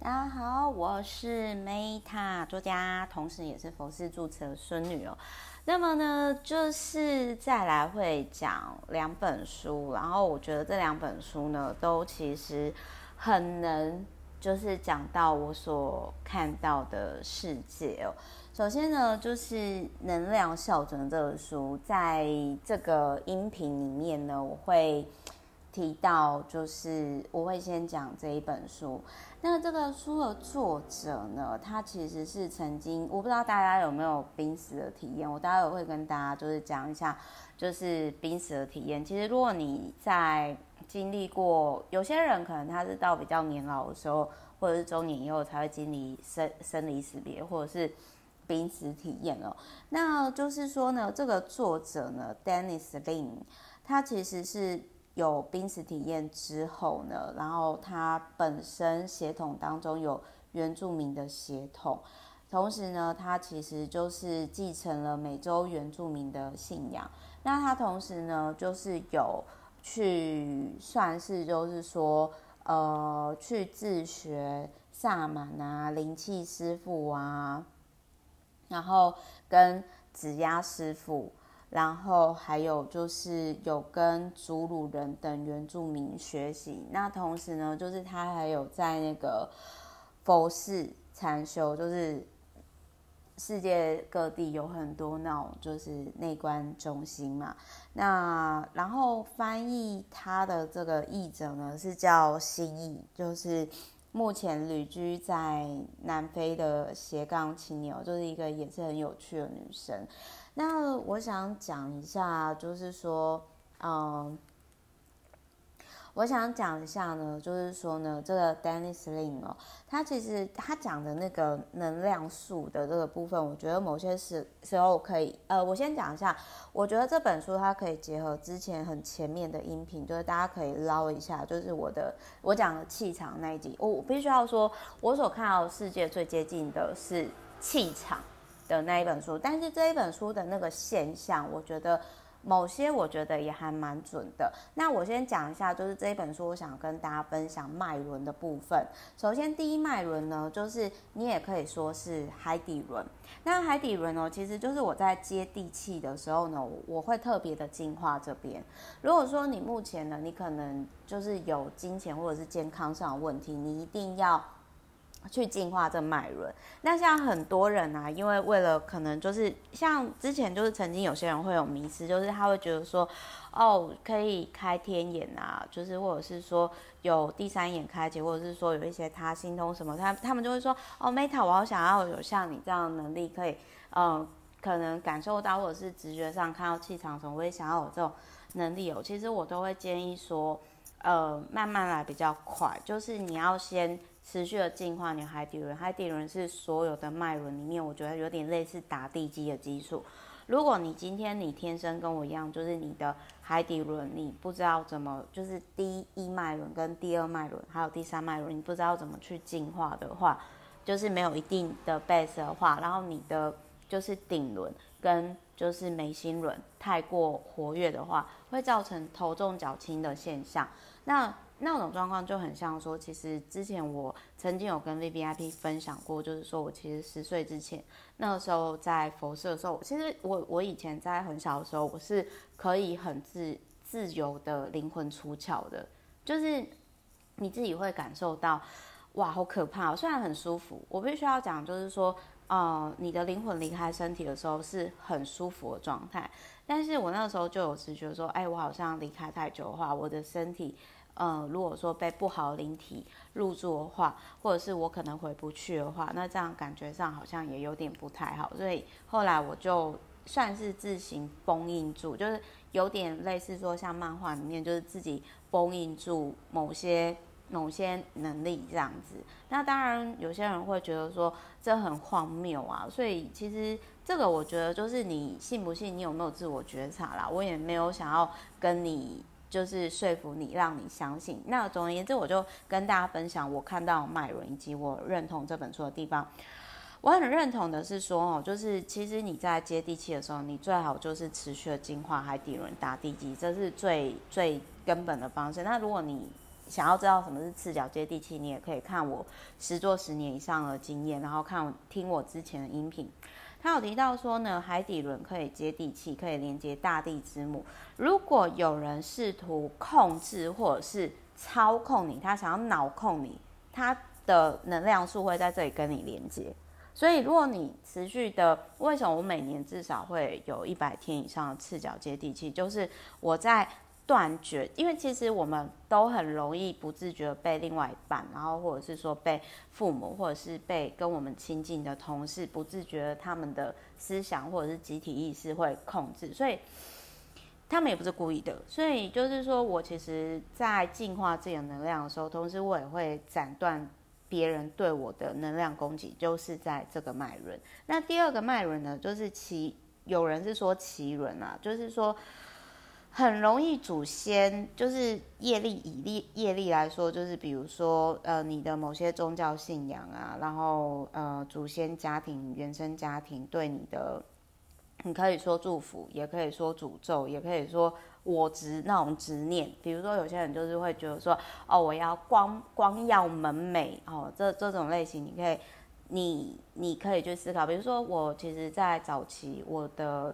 大家好，我是 Meta 作家，同时也是佛系注册的孙女哦。那么呢，就是再来会讲两本书，然后我觉得这两本书呢，都其实很能就是讲到我所看到的世界哦。首先呢，就是《能量校准》这本书，在这个音频里面呢，我会。提到就是我会先讲这一本书，那这个书的作者呢，他其实是曾经，我不知道大家有没有濒死的体验，我待会会跟大家就是讲一下，就是濒死的体验。其实如果你在经历过，有些人可能他是到比较年老的时候，或者是中年以后才会经历生生离死别，或者是濒死体验了。那就是说呢，这个作者呢，Dennis Lin，他其实是。有濒死体验之后呢，然后他本身血统当中有原住民的血统，同时呢，他其实就是继承了美洲原住民的信仰。那他同时呢，就是有去算是就是说，呃，去自学萨满啊、灵气师傅啊，然后跟指压师傅。然后还有就是有跟祖鲁人等原住民学习，那同时呢，就是他还有在那个佛寺禅修，就是世界各地有很多那种就是内观中心嘛。那然后翻译他的这个译者呢是叫新意，就是目前旅居在南非的斜杠青年，就是一个也是很有趣的女生。那我想讲一下，就是说，嗯，我想讲一下呢，就是说呢，这个 Dennis Lin 哦，他其实他讲的那个能量树的这个部分，我觉得某些时时候可以，呃，我先讲一下，我觉得这本书它可以结合之前很前面的音频，就是大家可以捞一下，就是我的我讲的气场那一集，我我必须要说，我所看到世界最接近的是气场。的那一本书，但是这一本书的那个现象，我觉得某些我觉得也还蛮准的。那我先讲一下，就是这一本书，我想跟大家分享脉轮的部分。首先，第一脉轮呢，就是你也可以说是海底轮。那海底轮呢，其实就是我在接地气的时候呢，我会特别的净化这边。如果说你目前呢，你可能就是有金钱或者是健康上的问题，你一定要。去净化这脉轮。那像很多人啊，因为为了可能就是像之前就是曾经有些人会有迷思，就是他会觉得说，哦，可以开天眼啊，就是或者是说有第三眼开启，或者是说有一些他心通什么，他他们就会说，哦，Meta，我好想要有像你这样的能力，可以，嗯，可能感受到或者是直觉上看到气场什么，我也想要有这种能力哦。其实我都会建议说，呃，慢慢来比较快，就是你要先。持续的进化你海底轮，海底轮是所有的脉轮里面，我觉得有点类似打地基的基础。如果你今天你天生跟我一样，就是你的海底轮你不知道怎么，就是第一脉轮跟第二脉轮还有第三脉轮，你不知道怎么去进化的话，就是没有一定的 base 的话，然后你的就是顶轮跟就是眉心轮太过活跃的话，会造成头重脚轻的现象。那那种状况就很像说，其实之前我曾经有跟 VVIP 分享过，就是说我其实十岁之前，那个时候在佛舍的时候，其实我我以前在很小的时候，我是可以很自自由的灵魂出窍的，就是你自己会感受到，哇，好可怕，虽然很舒服，我必须要讲，就是说，呃，你的灵魂离开身体的时候是很舒服的状态，但是我那个时候就有直觉说，哎，我好像离开太久的话，我的身体。嗯，如果说被不好的灵体入住的话，或者是我可能回不去的话，那这样感觉上好像也有点不太好，所以后来我就算是自行封印住，就是有点类似说像漫画里面，就是自己封印住某些某些能力这样子。那当然有些人会觉得说这很荒谬啊，所以其实这个我觉得就是你信不信，你有没有自我觉察啦，我也没有想要跟你。就是说服你，让你相信。那总而言之，我就跟大家分享我看到脉轮以及我认同这本书的地方。我很认同的是说，哦，就是其实你在接地气的时候，你最好就是持续的净化海底轮、打地基，这是最最根本的方式。那如果你想要知道什么是赤脚接地气，你也可以看我十做十年以上的经验，然后看听我之前的音频。他有提到说呢，海底轮可以接地气，可以连接大地之母。如果有人试图控制或者是操控你，他想要脑控你，他的能量素会在这里跟你连接。所以，如果你持续的，为什么我每年至少会有一百天以上的赤脚接地气？就是我在。断绝，因为其实我们都很容易不自觉被另外一半，然后或者是说被父母，或者是被跟我们亲近的同事，不自觉他们的思想或者是集体意识会控制，所以他们也不是故意的。所以就是说我其实，在净化自己的能量的时候，同时我也会斩断别人对我的能量攻击，就是在这个脉轮。那第二个脉轮呢，就是脐，有人是说奇轮啊，就是说。很容易祖先就是业力，以力业力来说，就是比如说呃你的某些宗教信仰啊，然后呃祖先家庭原生家庭对你的，你可以说祝福，也可以说诅咒，也可以说我执那种执念。比如说有些人就是会觉得说哦我要光光耀门楣哦，这这种类型你可以你你可以去思考。比如说我其实在早期我的。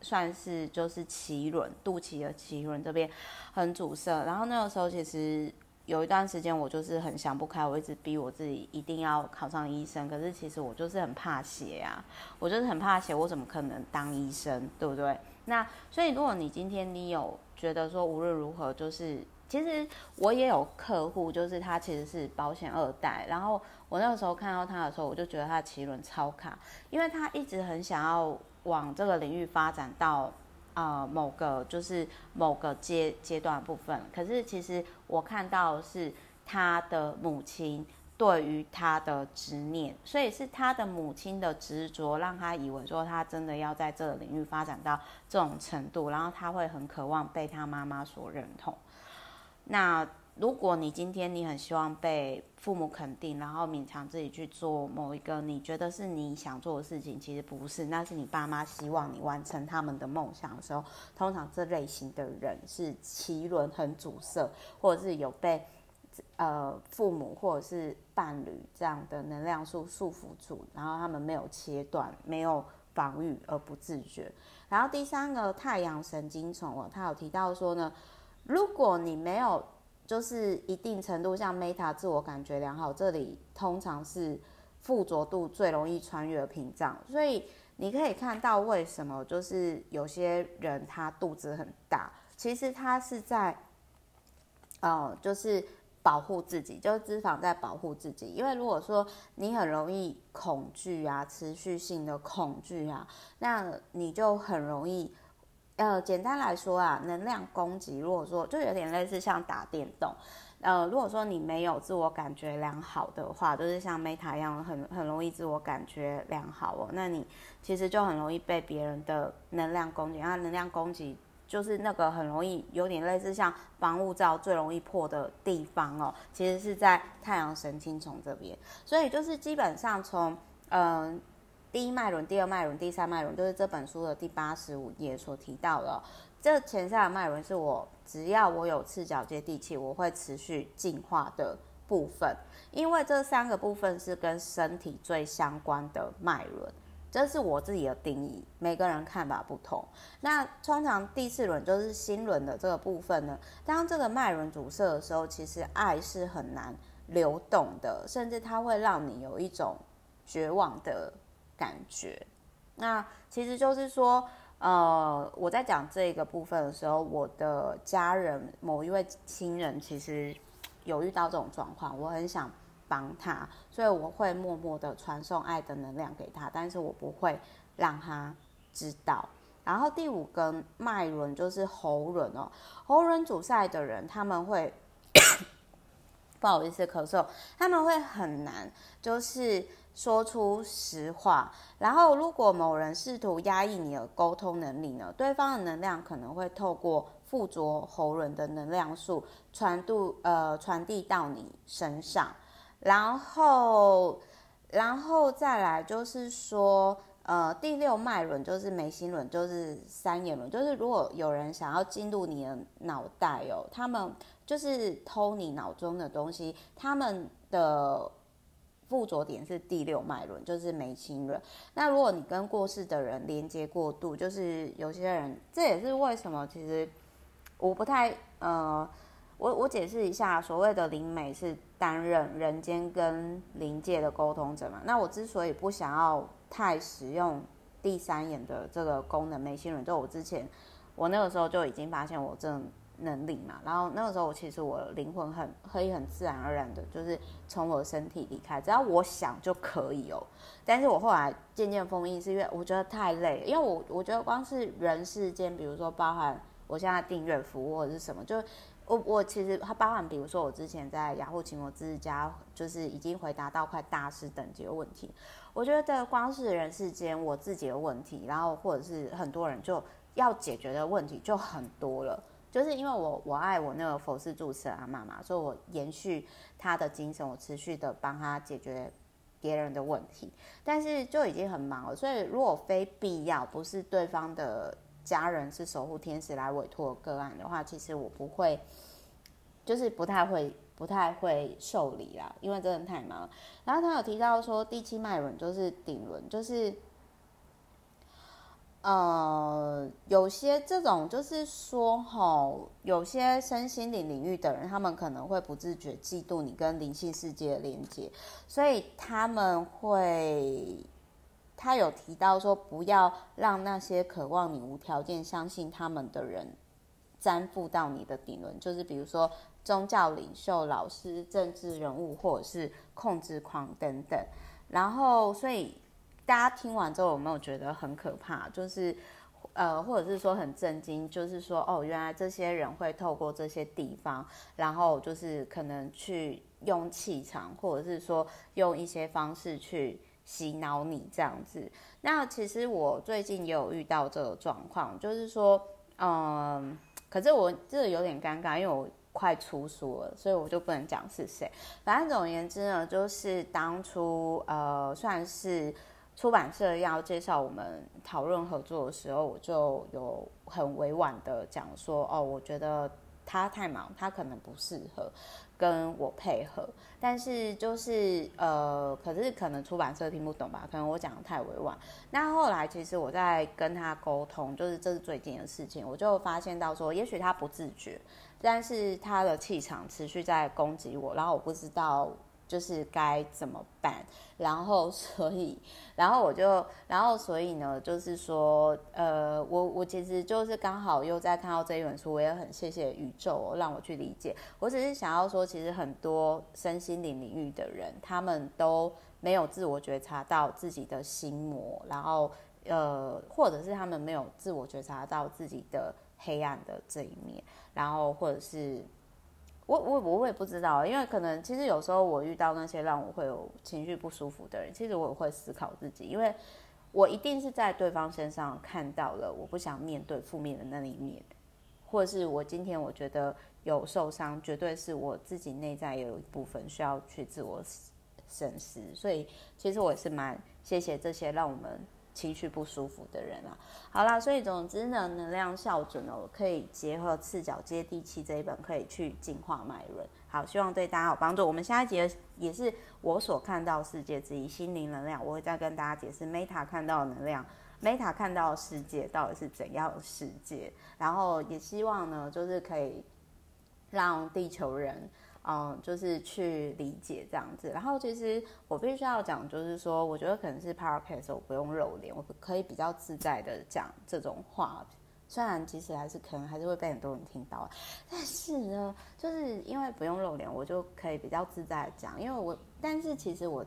算是就是脐轮，肚脐的脐轮这边很阻塞，然后那个时候其实有一段时间我就是很想不开，我一直逼我自己一定要考上医生，可是其实我就是很怕血啊，我就是很怕血，我怎么可能当医生，对不对？那所以如果你今天你有觉得说无论如何，就是其实我也有客户，就是他其实是保险二代，然后我那个时候看到他的时候，我就觉得他的脐轮超卡，因为他一直很想要。往这个领域发展到，呃，某个就是某个阶阶段部分，可是其实我看到是他的母亲对于他的执念，所以是他的母亲的执着让他以为说他真的要在这个领域发展到这种程度，然后他会很渴望被他妈妈所认同。那。如果你今天你很希望被父母肯定，然后勉强自己去做某一个你觉得是你想做的事情，其实不是，那是你爸妈希望你完成他们的梦想的时候，通常这类型的人是脐轮很阻塞，或者是有被呃父母或者是伴侣这样的能量束束缚住，然后他们没有切断，没有防御而不自觉。然后第三个太阳神经虫哦，他有提到说呢，如果你没有。就是一定程度像 Meta 自我感觉良好，这里通常是附着度最容易穿越的屏障，所以你可以看到为什么就是有些人他肚子很大，其实他是在，呃，就是保护自己，就是脂肪在保护自己，因为如果说你很容易恐惧啊，持续性的恐惧啊，那你就很容易。呃，简单来说啊，能量攻击，如果说就有点类似像打电动，呃，如果说你没有自我感觉良好的话，就是像 Meta 一样，很很容易自我感觉良好哦，那你其实就很容易被别人的能量攻击。那，能量攻击就是那个很容易有点类似像防护罩最容易破的地方哦，其实是在太阳神经丛这边，所以就是基本上从嗯。第一脉轮、第二脉轮、第三脉轮，就是这本书的第八十五页所提到的。这前三个脉轮是我只要我有赤脚接地气，我会持续进化的部分。因为这三个部分是跟身体最相关的脉轮，这是我自己的定义。每个人看法不同。那通常第四轮就是心轮的这个部分呢，当这个脉轮阻塞的时候，其实爱是很难流动的，甚至它会让你有一种绝望的。感觉，那其实就是说，呃，我在讲这个部分的时候，我的家人某一位亲人其实有遇到这种状况，我很想帮他，所以我会默默的传送爱的能量给他，但是我不会让他知道。然后第五根脉轮就是喉轮哦，喉轮阻塞的人，他们会不好意思咳嗽，他们会很难，就是。说出实话，然后如果某人试图压抑你的沟通能力呢，对方的能量可能会透过附着喉轮的能量束传递呃传递到你身上，然后然后再来就是说呃第六脉轮就是眉心轮，就是三眼轮，就是如果有人想要进入你的脑袋哦，他们就是偷你脑中的东西，他们的附着点是第六脉轮，就是眉心轮。那如果你跟过世的人连接过度，就是有些人，这也是为什么其实我不太呃，我我解释一下，所谓的灵媒是担任人间跟灵界的沟通者嘛。那我之所以不想要太使用第三眼的这个功能，眉心轮，就我之前我那个时候就已经发现我这。能力嘛，然后那个时候我其实我灵魂很可以很自然而然的，就是从我身体离开，只要我想就可以哦。但是我后来渐渐封印，是因为我觉得太累，因为我我觉得光是人世间，比如说包含我现在订阅服务或者是什么，就我我其实它包含，比如说我之前在雅虎奇摩知识家，就是已经回答到快大师等级的问题。我觉得光是人世间我自己的问题，然后或者是很多人就要解决的问题就很多了。就是因为我我爱我那个佛事住持阿妈嘛，所以我延续他的精神，我持续的帮他解决别人的问题，但是就已经很忙了。所以如果非必要，不是对方的家人是守护天使来委托个案的话，其实我不会，就是不太会不太会受理啦，因为真的太忙。然后他有提到说第七脉轮就是顶轮，就是。呃，有些这种就是说，吼，有些身心灵领域的人，他们可能会不自觉嫉妒你跟灵性世界的连接，所以他们会，他有提到说，不要让那些渴望你无条件相信他们的人沾附到你的顶轮，就是比如说宗教领袖、老师、政治人物，或者是控制狂等等，然后所以。大家听完之后有没有觉得很可怕？就是，呃，或者是说很震惊？就是说，哦，原来这些人会透过这些地方，然后就是可能去用气场，或者是说用一些方式去洗脑你这样子。那其实我最近也有遇到这个状况，就是说，嗯，可是我这有点尴尬，因为我快出书了，所以我就不能讲是谁。反正总而言之呢，就是当初呃，算是。出版社要介绍我们讨论合作的时候，我就有很委婉的讲说，哦，我觉得他太忙，他可能不适合跟我配合。但是就是呃，可是可能出版社听不懂吧？可能我讲的太委婉。那后来其实我在跟他沟通，就是这是最近的事情，我就发现到说，也许他不自觉，但是他的气场持续在攻击我，然后我不知道。就是该怎么办，然后 所以，然后我就，然后所以呢，就是说，呃，我我其实就是刚好又在看到这一本书，我也很谢谢宇宙让我去理解。我只是想要说，其实很多身心灵领域的人，他们都没有自我觉察到自己的心魔，然后呃，或者是他们没有自我觉察到自己的黑暗的这一面，然后或者是。我我我也不知道，因为可能其实有时候我遇到那些让我会有情绪不舒服的人，其实我也会思考自己，因为我一定是在对方身上看到了我不想面对负面的那一面，或者是我今天我觉得有受伤，绝对是我自己内在有一部分需要去自我审视，所以其实我也是蛮谢谢这些让我们。情绪不舒服的人啊，好啦，所以总之呢，能量校准哦，可以结合赤脚接地气这一本，可以去净化脉轮。好，希望对大家有帮助。我们下一节也是我所看到世界之一，心灵能量，我会再跟大家解释 Meta 看到的能量，Meta 看到的世界到底是怎样的世界。然后也希望呢，就是可以让地球人。嗯，就是去理解这样子。然后其实我必须要讲，就是说，我觉得可能是 podcast 我不用露脸，我可以比较自在的讲这种话。虽然其实还是可能还是会被很多人听到，但是呢，就是因为不用露脸，我就可以比较自在讲。因为我，但是其实我。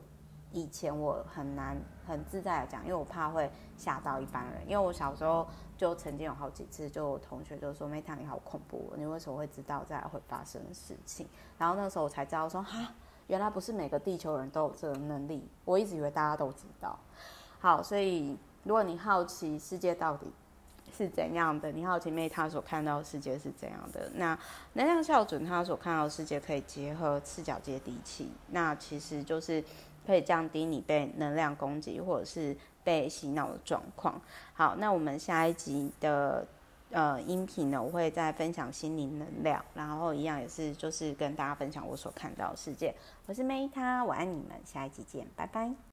以前我很难很自在的讲，因为我怕会吓到一般人。因为我小时候就曾经有好几次，就同学就说：“Meta 你好恐怖，你为什么会知道在会发生的事情？”然后那时候我才知道说：“哈，原来不是每个地球人都有这个能力。”我一直以为大家都知道。好，所以如果你好奇世界到底是怎样的，你好奇 Meta 所看到的世界是怎样的，那能量校准他所看到的世界可以结合赤脚接地气，那其实就是。可以降低你被能量攻击或者是被洗脑的状况。好，那我们下一集的呃音频呢，我会再分享心灵能量，然后一样也是就是跟大家分享我所看到的世界。我是 Meta，我爱你们，下一集见，拜拜。